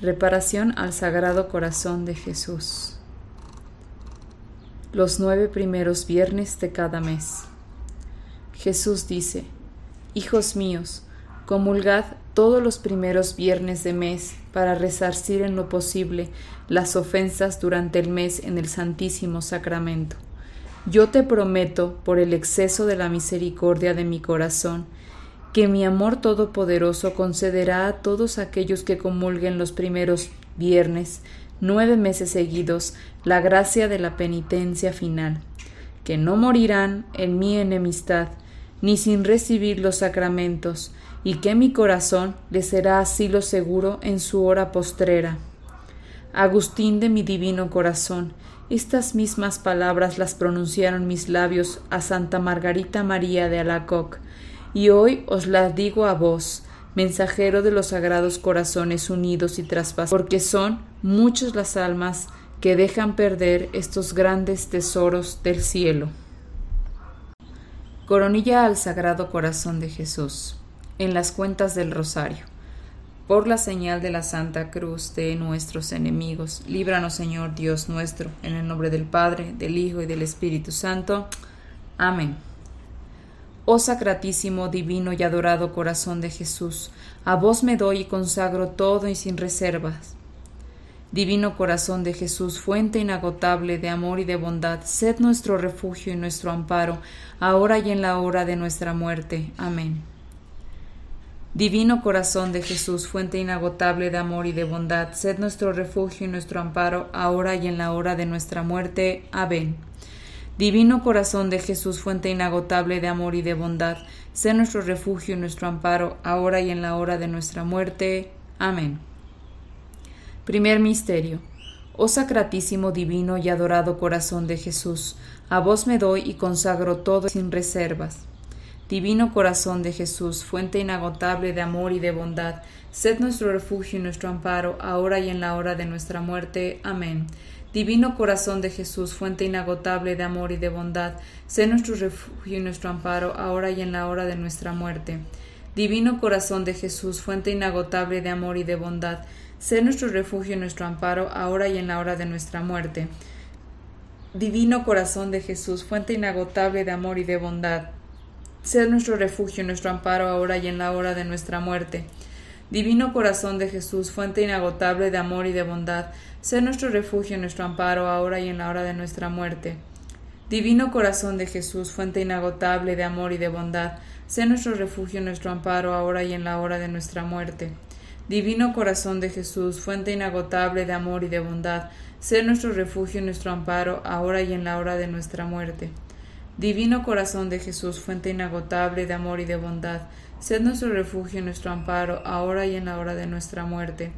Reparación al Sagrado Corazón de Jesús. Los nueve primeros viernes de cada mes. Jesús dice, Hijos míos, comulgad todos los primeros viernes de mes para resarcir en lo posible las ofensas durante el mes en el Santísimo Sacramento. Yo te prometo, por el exceso de la misericordia de mi corazón, que mi amor todopoderoso concederá a todos aquellos que comulguen los primeros viernes, nueve meses seguidos, la gracia de la penitencia final, que no morirán en mi enemistad, ni sin recibir los sacramentos, y que mi corazón les será asilo seguro en su hora postrera. Agustín de mi divino corazón, estas mismas palabras las pronunciaron mis labios a Santa Margarita María de Alacoc, y hoy os las digo a vos, mensajero de los sagrados corazones unidos y traspasados, porque son muchas las almas que dejan perder estos grandes tesoros del cielo. Coronilla al Sagrado Corazón de Jesús, en las cuentas del Rosario. Por la señal de la Santa Cruz de nuestros enemigos, líbranos Señor Dios nuestro, en el nombre del Padre, del Hijo y del Espíritu Santo. Amén. Oh sacratísimo, divino y adorado corazón de Jesús, a vos me doy y consagro todo y sin reservas. Divino corazón de Jesús, fuente inagotable de amor y de bondad, sed nuestro refugio y nuestro amparo, ahora y en la hora de nuestra muerte. Amén. Divino corazón de Jesús, fuente inagotable de amor y de bondad, sed nuestro refugio y nuestro amparo, ahora y en la hora de nuestra muerte. Amén. Divino corazón de Jesús, fuente inagotable de amor y de bondad, sé nuestro refugio y nuestro amparo, ahora y en la hora de nuestra muerte. Amén. Primer Misterio. Oh sacratísimo, divino y adorado corazón de Jesús, a vos me doy y consagro todo sin reservas. Divino corazón de Jesús, fuente inagotable de amor y de bondad, sed nuestro refugio y nuestro amparo, ahora y en la hora de nuestra muerte. Amén. Divino corazón de Jesús, fuente inagotable de amor y de bondad, sé nuestro refugio y nuestro amparo, ahora y en la hora de nuestra muerte. Divino corazón de Jesús, fuente inagotable de amor y de bondad, sé nuestro refugio y nuestro amparo, ahora y en la hora de nuestra muerte. Divino corazón de Jesús, fuente inagotable de amor y de bondad, sé nuestro refugio y nuestro amparo, ahora y en la hora de nuestra muerte. Divino corazón de Jesús, fuente inagotable de amor y de bondad, Sé nuestro refugio y nuestro amparo ahora y en la hora de nuestra muerte. Divino corazón de Jesús, fuente inagotable de amor y de bondad, sé nuestro refugio y nuestro amparo ahora y en la hora de nuestra muerte. Divino corazón de Jesús, fuente inagotable de amor y de bondad, sé nuestro refugio y nuestro amparo ahora y en la hora de nuestra muerte. Divino corazón de Jesús, fuente inagotable de amor y de bondad, sé nuestro refugio y nuestro amparo ahora y en la hora de nuestra muerte.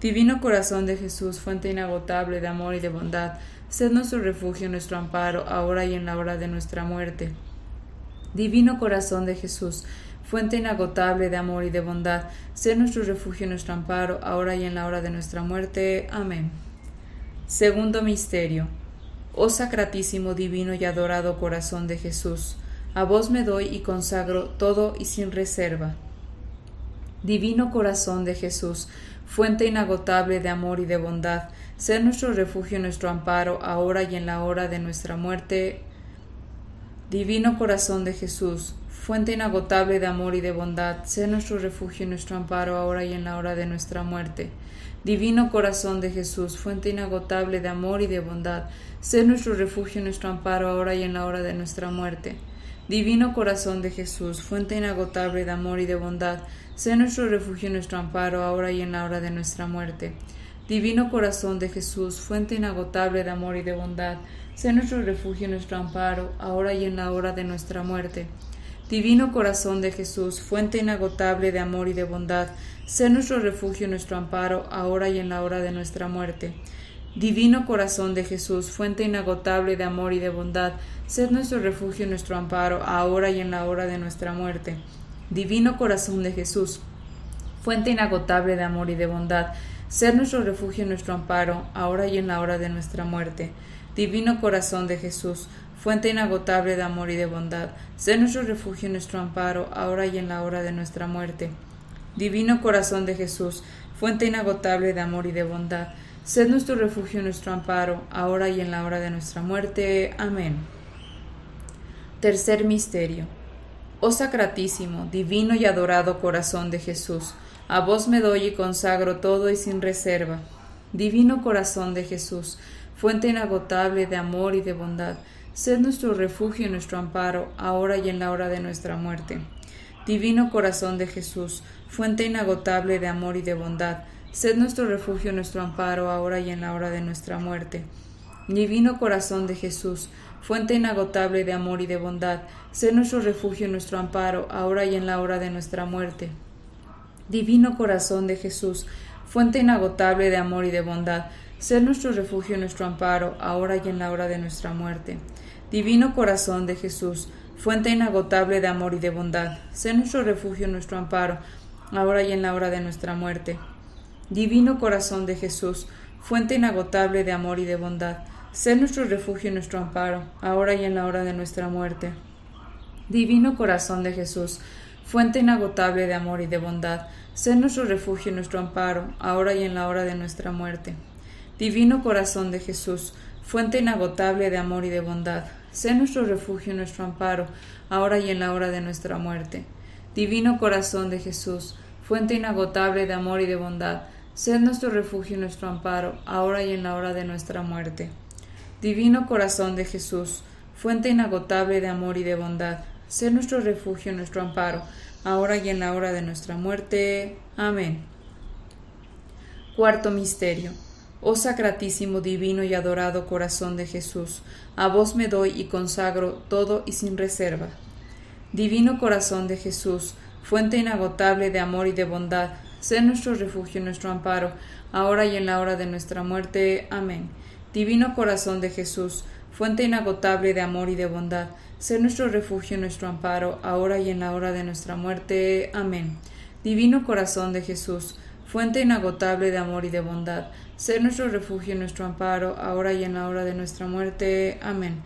Divino corazón de Jesús, fuente inagotable de amor y de bondad, sed nuestro refugio, nuestro amparo, ahora y en la hora de nuestra muerte. Divino corazón de Jesús, fuente inagotable de amor y de bondad, sed nuestro refugio, nuestro amparo, ahora y en la hora de nuestra muerte. Amén. Segundo Misterio. Oh sacratísimo, divino y adorado corazón de Jesús, a vos me doy y consagro todo y sin reserva. Divino corazón de Jesús, fuente inagotable de amor y de bondad, sé nuestro refugio y nuestro amparo, ahora y en la hora de nuestra muerte. Divino corazón de Jesús, fuente inagotable de amor y de bondad, sé nuestro refugio y nuestro amparo, ahora y en la hora de nuestra muerte. Divino corazón de Jesús, fuente inagotable de amor y de bondad, sé nuestro refugio y nuestro amparo, ahora y en la hora de nuestra muerte. Divino corazón de Jesús, fuente inagotable de amor y de bondad, Sé nuestro refugio y nuestro amparo, ahora y en la hora de nuestra muerte. Divino corazón de Jesús, fuente inagotable de amor y de bondad, sé nuestro refugio y nuestro amparo, ahora y en la hora de nuestra muerte. Divino corazón de Jesús, fuente inagotable de amor y de bondad, sé nuestro refugio y nuestro amparo, ahora y en la hora de nuestra muerte. Divino corazón de Jesús, fuente inagotable de amor y de bondad, sed nuestro refugio y nuestro amparo, ahora y en la hora de nuestra muerte. Divino corazón de Jesús, fuente inagotable de amor y de bondad, sed nuestro refugio y nuestro amparo, ahora y en la hora de nuestra muerte. Divino corazón de Jesús, fuente inagotable de amor y de bondad, sé nuestro refugio y nuestro amparo, ahora y en la hora de nuestra muerte. Divino corazón de Jesús, fuente inagotable de amor y de bondad, sed nuestro refugio y nuestro amparo, ahora y en la hora de nuestra muerte. Amén. Tercer misterio. Oh sacratísimo, divino y adorado corazón de Jesús, a vos me doy y consagro todo y sin reserva. Divino corazón de Jesús, fuente inagotable de amor y de bondad, Sed nuestro refugio y nuestro amparo, ahora y en la hora de nuestra muerte. Divino corazón de Jesús, fuente inagotable de amor y de bondad, sed nuestro refugio nuestro amparo, ahora y en la hora de nuestra muerte. Divino corazón de Jesús, fuente inagotable de amor y de bondad, sed nuestro refugio nuestro amparo, ahora y en la hora de nuestra muerte. Divino corazón de Jesús, fuente inagotable de amor y de bondad, sed nuestro refugio nuestro amparo, ahora y en la hora de nuestra muerte. Divino corazón de Jesús, fuente inagotable de amor y de bondad, sé nuestro refugio nuestro amparo, ahora y en la hora de nuestra muerte. Divino corazón de Jesús, fuente inagotable de amor y de bondad, sé nuestro refugio y nuestro amparo, ahora y en la hora de nuestra muerte. Divino corazón de Jesús, fuente inagotable de amor y de bondad, sé nuestro refugio y nuestro amparo, ahora y en la hora de nuestra muerte. Divino corazón de Jesús, fuente inagotable de amor y de bondad, Sé nuestro refugio y nuestro amparo, ahora y en la hora de nuestra muerte. Divino corazón de Jesús, fuente inagotable de amor y de bondad, sé nuestro refugio y nuestro amparo, ahora y en la hora de nuestra muerte. Divino corazón de Jesús, fuente inagotable de amor y de bondad, sé nuestro refugio y nuestro amparo, ahora y en la hora de nuestra muerte. Amén. Cuarto Misterio Oh sacratísimo, divino y adorado corazón de Jesús, a vos me doy y consagro todo y sin reserva. Divino corazón de Jesús, fuente inagotable de amor y de bondad, sé nuestro refugio y nuestro amparo, ahora y en la hora de nuestra muerte. Amén. Divino corazón de Jesús, fuente inagotable de amor y de bondad, sé nuestro refugio y nuestro amparo, ahora y en la hora de nuestra muerte. Amén. Divino corazón de Jesús, fuente inagotable de amor y de bondad, ser nuestro refugio y nuestro amparo, ahora y en la hora de nuestra muerte. Amén.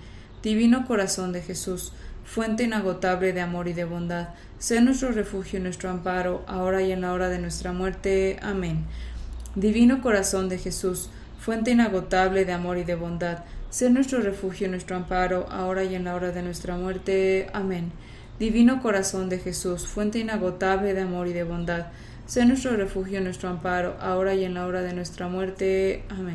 Divino corazón de Jesús, fuente inagotable de amor y de bondad, sé nuestro refugio y nuestro amparo, ahora y en la hora de nuestra muerte. Amén. Divino corazón de Jesús, fuente inagotable de amor y de bondad, sé nuestro refugio y nuestro amparo, ahora y en la hora de nuestra muerte. Amén. Divino corazón de Jesús, fuente inagotable de amor y de bondad, Sé nuestro refugio, nuestro amparo, ahora y en la hora de nuestra muerte. Amén.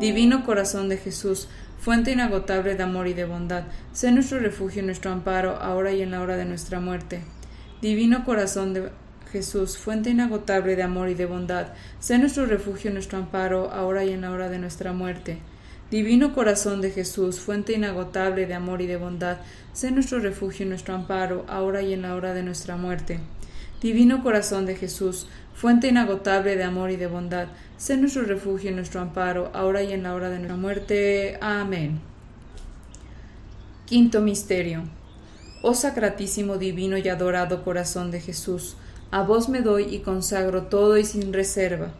Divino corazón de Jesús, fuente inagotable de amor y de bondad, sé nuestro refugio, nuestro amparo, ahora y en la hora de nuestra muerte. Divino corazón de Jesús, fuente inagotable de amor y de bondad, sé nuestro refugio, nuestro amparo, ahora y en la hora de nuestra muerte. Divino corazón de Jesús, fuente inagotable de amor y de bondad, sé nuestro refugio, nuestro amparo, ahora y en la hora de nuestra muerte. Divino corazón de Jesús, fuente inagotable de amor y de bondad, sé nuestro refugio y nuestro amparo, ahora y en la hora de nuestra muerte. Amén. Quinto Misterio. Oh sacratísimo, divino y adorado corazón de Jesús, a vos me doy y consagro todo y sin reserva.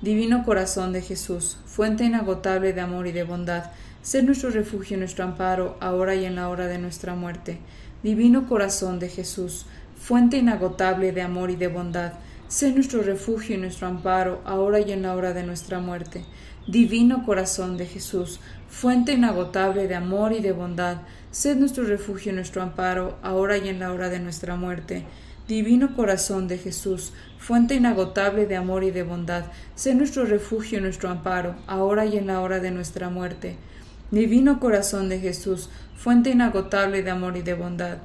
Divino corazón de Jesús, fuente inagotable de amor y de bondad, sé nuestro refugio y nuestro amparo, ahora y en la hora de nuestra muerte. Divino corazón de Jesús, fuente inagotable de amor y de bondad, sé nuestro refugio y nuestro amparo, ahora y en la hora de nuestra muerte. Divino corazón de Jesús, fuente inagotable de amor y de bondad, sé nuestro refugio y nuestro amparo, ahora y en la hora de nuestra muerte. Divino corazón de Jesús, fuente inagotable de amor y de bondad, sé nuestro refugio y nuestro amparo, ahora y en la hora de nuestra muerte. Divino corazón de Jesús, fuente inagotable de amor y de bondad,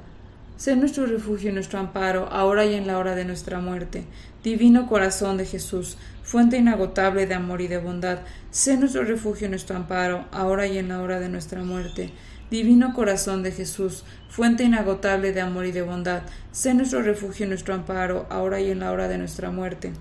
Sé nuestro refugio y nuestro amparo, ahora y en la hora de nuestra muerte. Divino corazón de Jesús, fuente inagotable de amor y de bondad, sé nuestro refugio y nuestro amparo, ahora y en la hora de nuestra muerte. Divino corazón de Jesús, fuente inagotable de amor y de bondad, sé nuestro refugio y nuestro amparo, ahora y en la hora de nuestra muerte.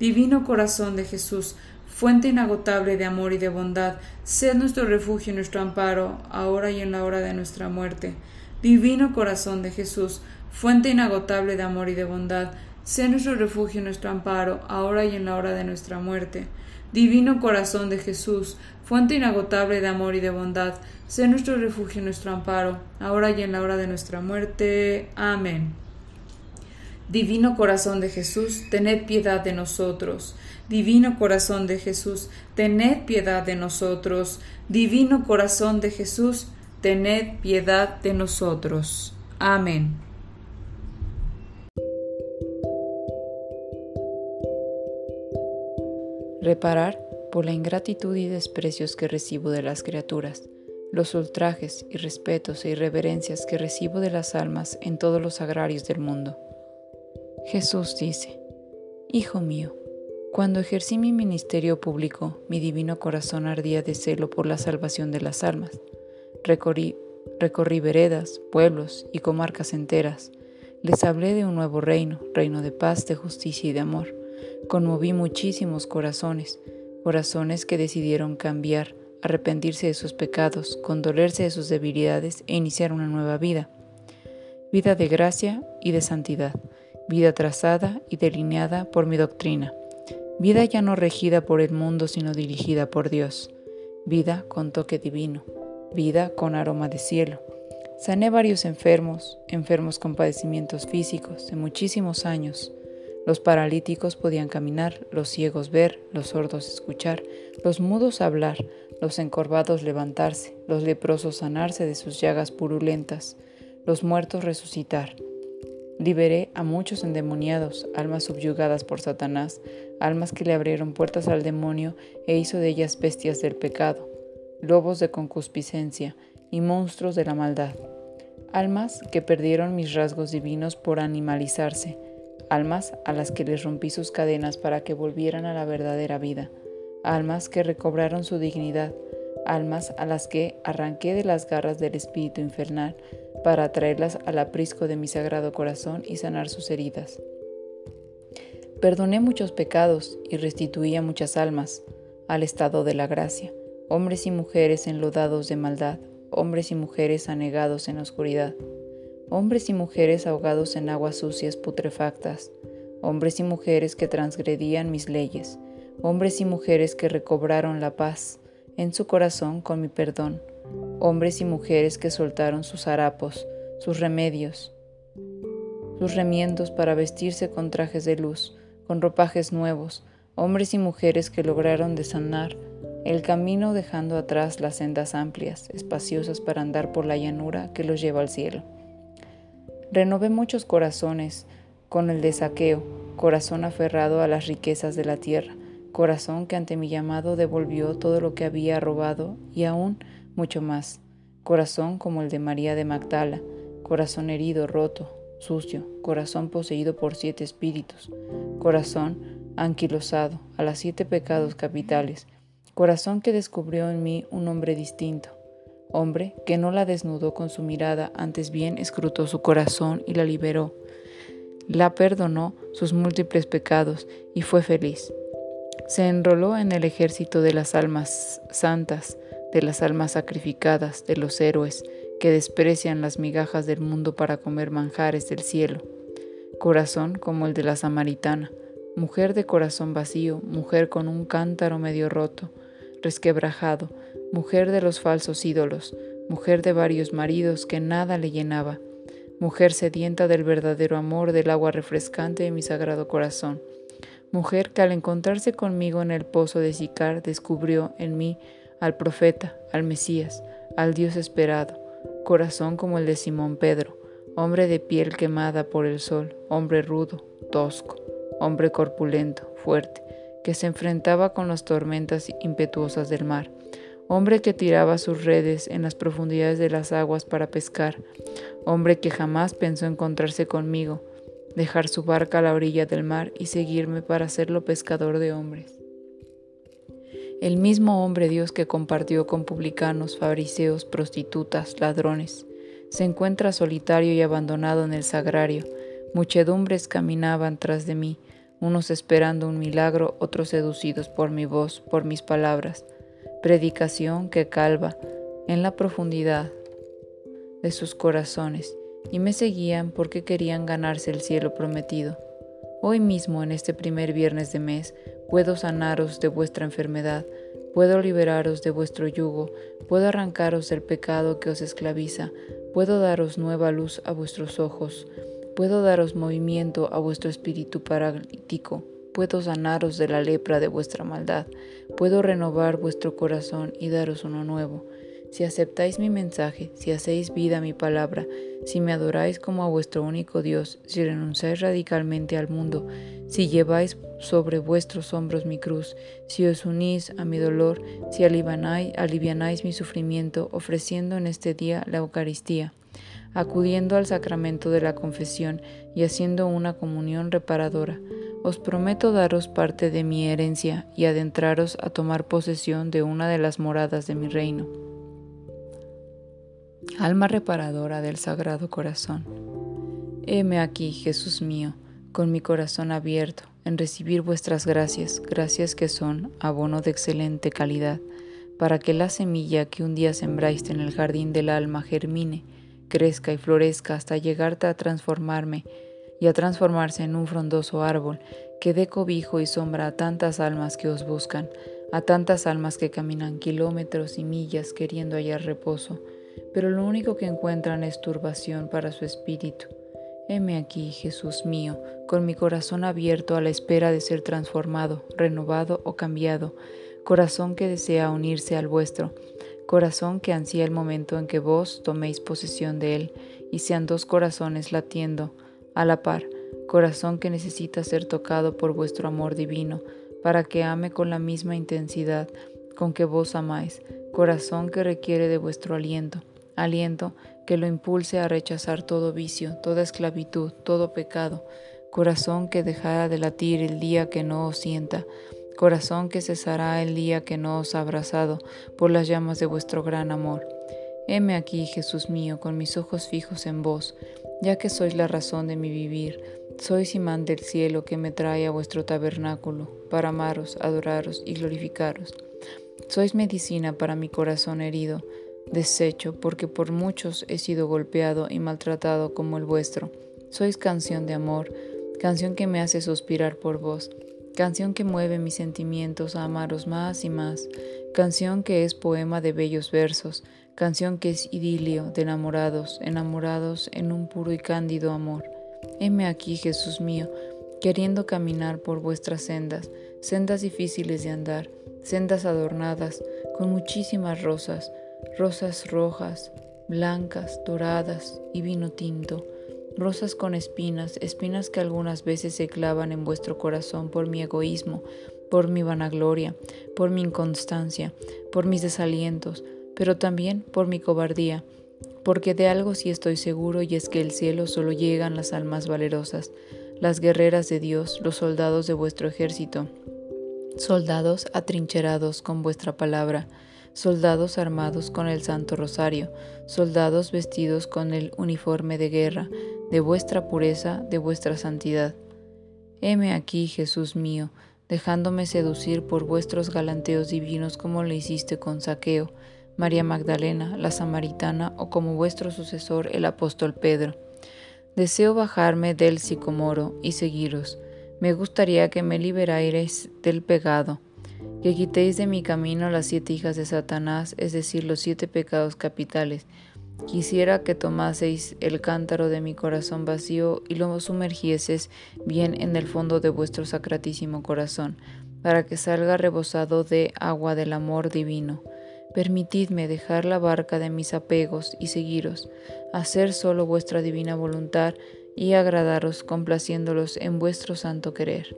Divino corazón de Jesús, fuente inagotable de amor y de bondad, sé nuestro refugio y nuestro amparo, ahora y en la hora de nuestra muerte. Divino corazón de Jesús, fuente inagotable de amor y de bondad, sé nuestro refugio y nuestro amparo, ahora y en la hora de nuestra muerte. Divino corazón de Jesús, fuente inagotable de amor y de bondad, sé nuestro refugio y nuestro amparo, ahora y en la hora de nuestra muerte. Amén. Divino corazón de Jesús, tened piedad de nosotros. Divino corazón de Jesús, tened piedad de nosotros. Divino corazón de Jesús, tened piedad de nosotros. Amén. Reparar por la ingratitud y desprecios que recibo de las criaturas, los ultrajes, y respetos e irreverencias que recibo de las almas en todos los agrarios del mundo. Jesús dice, Hijo mío, cuando ejercí mi ministerio público, mi divino corazón ardía de celo por la salvación de las almas. Recorrí, recorrí veredas, pueblos y comarcas enteras. Les hablé de un nuevo reino, reino de paz, de justicia y de amor Conmoví muchísimos corazones, corazones que decidieron cambiar, arrepentirse de sus pecados, condolerse de sus debilidades e iniciar una nueva vida. Vida de gracia y de santidad, vida trazada y delineada por mi doctrina, vida ya no regida por el mundo sino dirigida por Dios, vida con toque divino, vida con aroma de cielo. Sané varios enfermos, enfermos con padecimientos físicos de muchísimos años, los paralíticos podían caminar, los ciegos ver, los sordos escuchar, los mudos hablar, los encorvados levantarse, los leprosos sanarse de sus llagas purulentas, los muertos resucitar. Liberé a muchos endemoniados, almas subyugadas por Satanás, almas que le abrieron puertas al demonio e hizo de ellas bestias del pecado, lobos de concupiscencia y monstruos de la maldad. Almas que perdieron mis rasgos divinos por animalizarse, almas a las que les rompí sus cadenas para que volvieran a la verdadera vida, almas que recobraron su dignidad, almas a las que arranqué de las garras del espíritu infernal para traerlas al aprisco de mi sagrado corazón y sanar sus heridas. Perdoné muchos pecados y restituí a muchas almas al estado de la gracia, hombres y mujeres enlodados de maldad, hombres y mujeres anegados en la oscuridad hombres y mujeres ahogados en aguas sucias putrefactas, hombres y mujeres que transgredían mis leyes, hombres y mujeres que recobraron la paz en su corazón con mi perdón, hombres y mujeres que soltaron sus harapos, sus remedios, sus remiendos para vestirse con trajes de luz, con ropajes nuevos, hombres y mujeres que lograron desanar el camino dejando atrás las sendas amplias, espaciosas para andar por la llanura que los lleva al cielo. Renové muchos corazones con el de saqueo, corazón aferrado a las riquezas de la tierra, corazón que ante mi llamado devolvió todo lo que había robado y aún mucho más, corazón como el de María de Magdala, corazón herido, roto, sucio, corazón poseído por siete espíritus, corazón anquilosado a las siete pecados capitales, corazón que descubrió en mí un hombre distinto, hombre que no la desnudó con su mirada, antes bien escrutó su corazón y la liberó. La perdonó sus múltiples pecados y fue feliz. Se enroló en el ejército de las almas santas, de las almas sacrificadas, de los héroes que desprecian las migajas del mundo para comer manjares del cielo. Corazón como el de la samaritana, mujer de corazón vacío, mujer con un cántaro medio roto, resquebrajado, mujer de los falsos ídolos, mujer de varios maridos que nada le llenaba, mujer sedienta del verdadero amor del agua refrescante de mi sagrado corazón, mujer que al encontrarse conmigo en el pozo de Sicar descubrió en mí al profeta, al Mesías, al Dios esperado, corazón como el de Simón Pedro, hombre de piel quemada por el sol, hombre rudo, tosco, hombre corpulento, fuerte, que se enfrentaba con las tormentas impetuosas del mar, hombre que tiraba sus redes en las profundidades de las aguas para pescar, hombre que jamás pensó encontrarse conmigo, dejar su barca a la orilla del mar y seguirme para hacerlo pescador de hombres. el mismo hombre Dios que compartió con publicanos, fariseos, prostitutas, ladrones, se encuentra solitario y abandonado en el sagrario. Muchedumbres caminaban tras de mí, unos esperando un milagro, otros seducidos por mi voz, por mis palabras. Predicación que calva en la profundidad de sus corazones, y me seguían porque querían ganarse el cielo prometido. Hoy mismo, en este primer viernes de mes, puedo sanaros de vuestra enfermedad, puedo liberaros de vuestro yugo, puedo arrancaros del pecado que os esclaviza, puedo daros nueva luz a vuestros ojos, puedo daros movimiento a vuestro espíritu paralítico, puedo sanaros de la lepra de vuestra maldad, puedo renovar vuestro corazón y daros uno nuevo. Si aceptáis mi mensaje, si hacéis vida mi palabra, si me adoráis como a vuestro único Dios, si renunciáis radicalmente al mundo, si lleváis sobre vuestros hombros mi cruz, si os unís a mi dolor, si alivianáis, alivianáis mi sufrimiento, ofreciendo en este día la Eucaristía, acudiendo al sacramento de la confesión y haciendo una comunión reparadora, os prometo daros parte de mi herencia y adentraros a tomar posesión de una de las moradas de mi reino. Alma reparadora del Sagrado Corazón. Heme aquí, Jesús mío, con mi corazón abierto en recibir vuestras gracias, gracias que son abono de excelente calidad, para que la semilla que un día sembraste en el jardín del alma germine, crezca y florezca hasta llegarte a transformarme y a transformarse en un frondoso árbol que dé cobijo y sombra a tantas almas que os buscan, a tantas almas que caminan kilómetros y millas queriendo hallar reposo. Pero lo único que encuentran es turbación para su espíritu. Heme aquí, Jesús mío, con mi corazón abierto a la espera de ser transformado, renovado o cambiado, corazón que desea unirse al vuestro, corazón que ansía el momento en que vos toméis posesión de él y sean dos corazones latiendo a la par, corazón que necesita ser tocado por vuestro amor divino, para que ame con la misma intensidad con que vos amáis, corazón que requiere de vuestro aliento, aliento que lo impulse a rechazar todo vicio, toda esclavitud, todo pecado, corazón que dejará de latir el día que no os sienta, corazón que cesará el día que no os ha abrazado por las llamas de vuestro gran amor. Heme aquí, Jesús mío, con mis ojos fijos en vos, ya que sois la razón de mi vivir, sois imán del cielo que me trae a vuestro tabernáculo, para amaros, adoraros y glorificaros. Sois medicina para mi corazón herido, deshecho, porque por muchos he sido golpeado y maltratado como el vuestro. Sois canción de amor, canción que me hace suspirar por vos, canción que mueve mis sentimientos a amaros más y más, canción que es poema de bellos versos, canción que es idilio de enamorados, enamorados en un puro y cándido amor. Heme aquí, Jesús mío, queriendo caminar por vuestras sendas, sendas difíciles de andar, sendas adornadas con muchísimas rosas, rosas rojas, blancas, doradas y vino tinto, rosas con espinas, espinas que algunas veces se clavan en vuestro corazón por mi egoísmo, por mi vanagloria, por mi inconstancia, por mis desalientos, pero también por mi cobardía, porque de algo sí estoy seguro y es que el cielo solo llegan las almas valerosas, las guerreras de Dios, los soldados de vuestro ejército, soldados atrincherados con vuestra palabra, soldados armados con el Santo Rosario, soldados vestidos con el uniforme de guerra, de vuestra pureza, de vuestra santidad. Heme aquí, Jesús mío, dejándome seducir por vuestros galanteos divinos como lo hiciste con Saqueo, María Magdalena, la Samaritana o como vuestro sucesor el apóstol Pedro. Deseo bajarme del sicomoro y seguiros. Me gustaría que me liberarais del pecado que quitéis de mi camino las siete hijas de Satanás, es decir, los siete pecados capitales. Quisiera que tomaseis el cántaro de mi corazón vacío y lo sumergieses bien en el fondo de vuestro sacratísimo corazón, para que salga rebosado de agua del amor divino. Permitidme dejar la barca de mis apegos y seguiros, hacer solo vuestra divina voluntad y agradaros complaciéndolos en vuestro santo querer.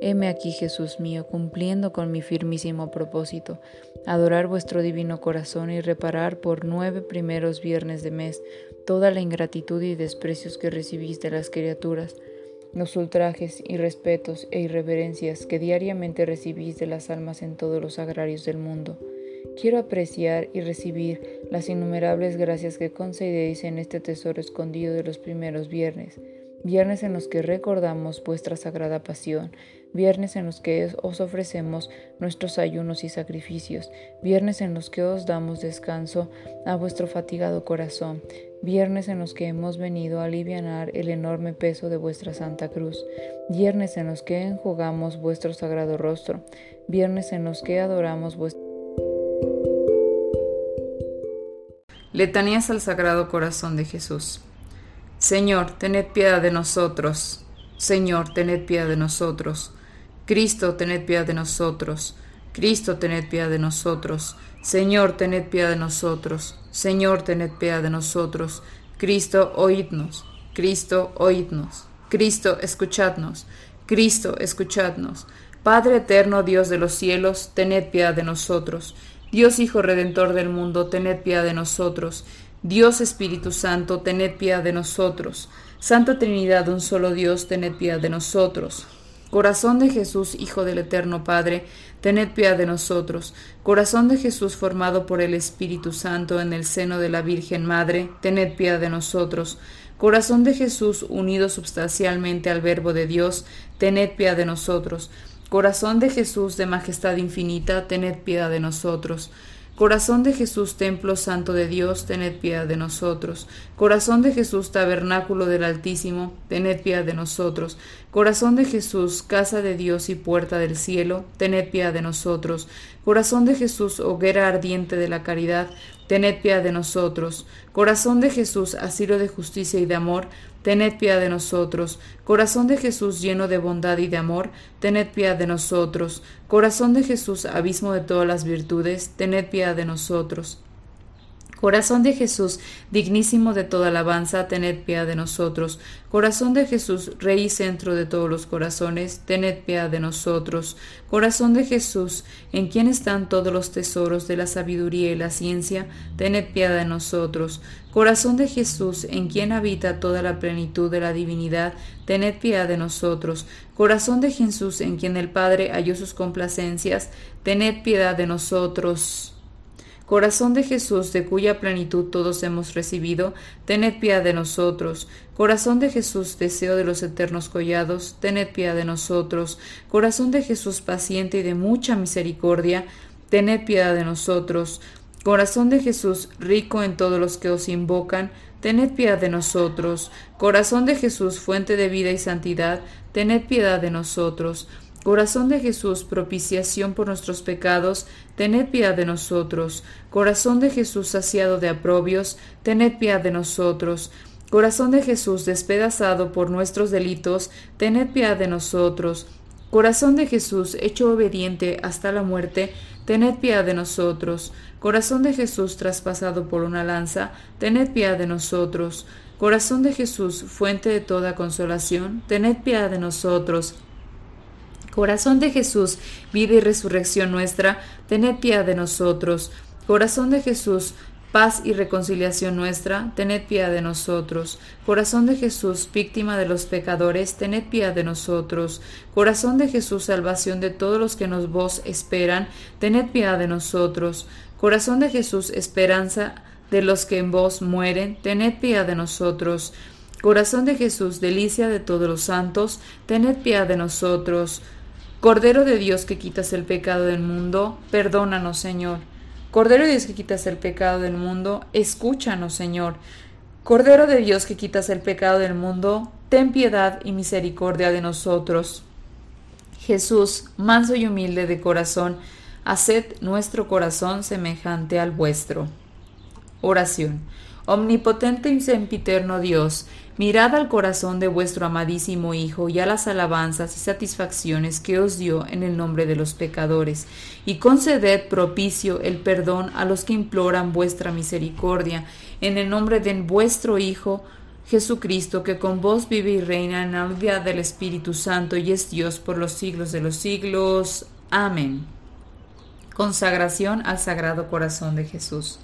Heme aquí, Jesús mío, cumpliendo con mi firmísimo propósito, adorar vuestro divino corazón y reparar por nueve primeros viernes de mes toda la ingratitud y desprecios que recibís de las criaturas, los ultrajes, irrespetos e irreverencias que diariamente recibís de las almas en todos los agrarios del mundo. Quiero apreciar y recibir las innumerables gracias que concedéis en este tesoro escondido de los primeros viernes, viernes en los que recordamos vuestra sagrada pasión, viernes en los que os ofrecemos nuestros ayunos y sacrificios, viernes en los que os damos descanso a vuestro fatigado corazón, viernes en los que hemos venido a aliviar el enorme peso de vuestra Santa Cruz, viernes en los que enjugamos vuestro sagrado rostro, viernes en los que adoramos vuestro... Letanías al Sagrado Corazón de Jesús. Señor, tened piedad de nosotros. Señor, tened piedad de nosotros. Cristo, tened piedad de nosotros. Cristo, tened piedad de nosotros. Señor, tened piedad de nosotros. Señor, tened piedad de nosotros. Cristo, oídnos. Cristo, oídnos. Cristo, escuchadnos. Cristo, escuchadnos. Padre eterno, Dios de los cielos, tened piedad de nosotros. Dios Hijo Redentor del mundo, tened piedad de nosotros. Dios Espíritu Santo, tened piedad de nosotros. Santa Trinidad, un solo Dios, tened piedad de nosotros. Corazón de Jesús, Hijo del Eterno Padre, tened piedad de nosotros. Corazón de Jesús formado por el Espíritu Santo en el seno de la Virgen Madre, tened piedad de nosotros. Corazón de Jesús unido substancialmente al Verbo de Dios, tened piedad de nosotros. Corazón de Jesús de majestad infinita, tened piedad de nosotros. Corazón de Jesús, templo santo de Dios, tened piedad de nosotros. Corazón de Jesús, tabernáculo del Altísimo, tened piedad de nosotros. Corazón de Jesús, casa de Dios y puerta del cielo, tened piedad de nosotros. Corazón de Jesús, hoguera ardiente de la caridad, tened piedad de nosotros. Corazón de Jesús, asilo de justicia y de amor, tened piedad de nosotros. Corazón de Jesús lleno de bondad y de amor, tened piedad de nosotros. Corazón de Jesús, abismo de todas las virtudes, tened piedad de nosotros. Corazón de Jesús, dignísimo de toda alabanza, tened piedad de nosotros. Corazón de Jesús, Rey y centro de todos los corazones, tened piedad de nosotros. Corazón de Jesús, en quien están todos los tesoros de la sabiduría y la ciencia, tened piedad de nosotros. Corazón de Jesús, en quien habita toda la plenitud de la divinidad, tened piedad de nosotros. Corazón de Jesús, en quien el Padre halló sus complacencias, tened piedad de nosotros. Corazón de Jesús, de cuya plenitud todos hemos recibido, tened piedad de nosotros. Corazón de Jesús, deseo de los eternos collados, tened piedad de nosotros. Corazón de Jesús, paciente y de mucha misericordia, tened piedad de nosotros. Corazón de Jesús, rico en todos los que os invocan, tened piedad de nosotros. Corazón de Jesús, fuente de vida y santidad, tened piedad de nosotros. Corazón de Jesús, propiciación por nuestros pecados, tened piedad de nosotros. Corazón de Jesús, saciado de aprobios, tened piedad de nosotros. Corazón de Jesús, despedazado por nuestros delitos, tened piedad de nosotros. Corazón de Jesús, hecho obediente hasta la muerte, tened piedad de nosotros. Corazón de Jesús, traspasado por una lanza, tened piedad de nosotros. Corazón de Jesús, fuente de toda consolación, tened piedad de nosotros. Corazón de Jesús, vida y resurrección nuestra, tened piedad de nosotros. Corazón de Jesús, paz y reconciliación nuestra, tened piedad de nosotros. Corazón de Jesús, víctima de los pecadores, tened piedad de nosotros. Corazón de Jesús, salvación de todos los que nos vos esperan, tened piedad de nosotros. Corazón de Jesús, esperanza de los que en vos mueren, tened piedad de nosotros. Corazón de Jesús, delicia de todos los santos, tened piedad de nosotros. Cordero de Dios que quitas el pecado del mundo, perdónanos, Señor. Cordero de Dios que quitas el pecado del mundo, escúchanos, Señor. Cordero de Dios que quitas el pecado del mundo, ten piedad y misericordia de nosotros. Jesús, manso y humilde de corazón, haced nuestro corazón semejante al vuestro. Oración. Omnipotente y sempiterno Dios, Mirad al corazón de vuestro amadísimo Hijo y a las alabanzas y satisfacciones que os dio en el nombre de los pecadores, y conceded propicio el perdón a los que imploran vuestra misericordia, en el nombre de vuestro Hijo Jesucristo, que con vos vive y reina en la unidad del Espíritu Santo y es Dios por los siglos de los siglos. Amén. Consagración al Sagrado Corazón de Jesús.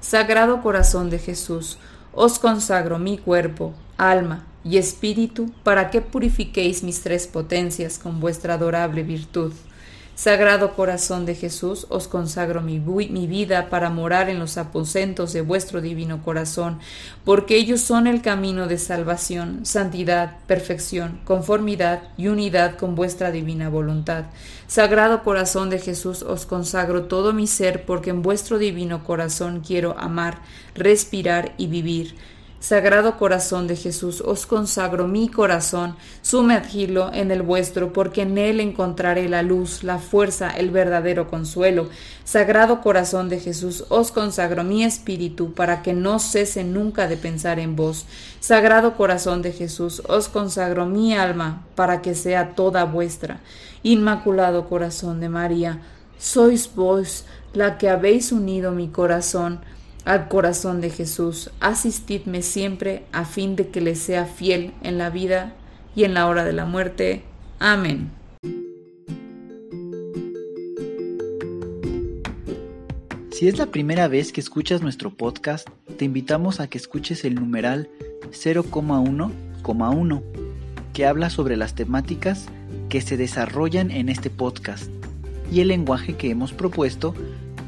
Sagrado Corazón de Jesús, os consagro mi cuerpo, alma, y espíritu, para que purifiquéis mis tres potencias con vuestra adorable virtud. Sagrado corazón de Jesús, os consagro mi, mi, vida para morar en los aposentos de vuestro divino corazón, porque ellos son el camino de salvación, santidad, perfección, conformidad y unidad con vuestra divina voluntad. Sagrado corazón de Jesús, os consagro todo mi ser, porque en vuestro divino corazón quiero amar, respirar y vivir. Sagrado corazón de Jesús, os consagro mi corazón, sumergidlo en el vuestro, porque en él encontraré la luz, la fuerza, el verdadero consuelo. Sagrado corazón de Jesús, os consagro mi espíritu, para que no cese nunca de pensar en vos. Sagrado corazón de Jesús, os consagro mi alma, para que sea toda vuestra. Inmaculado corazón de María, sois vos la que habéis unido mi corazón al corazón de Jesús, asistidme siempre a fin de que le sea fiel en la vida y en la hora de la muerte. Amén. Si es la primera vez que escuchas nuestro podcast, te invitamos a que escuches el numeral 0,1,1, que habla sobre las temáticas que se desarrollan en este podcast y el lenguaje que hemos propuesto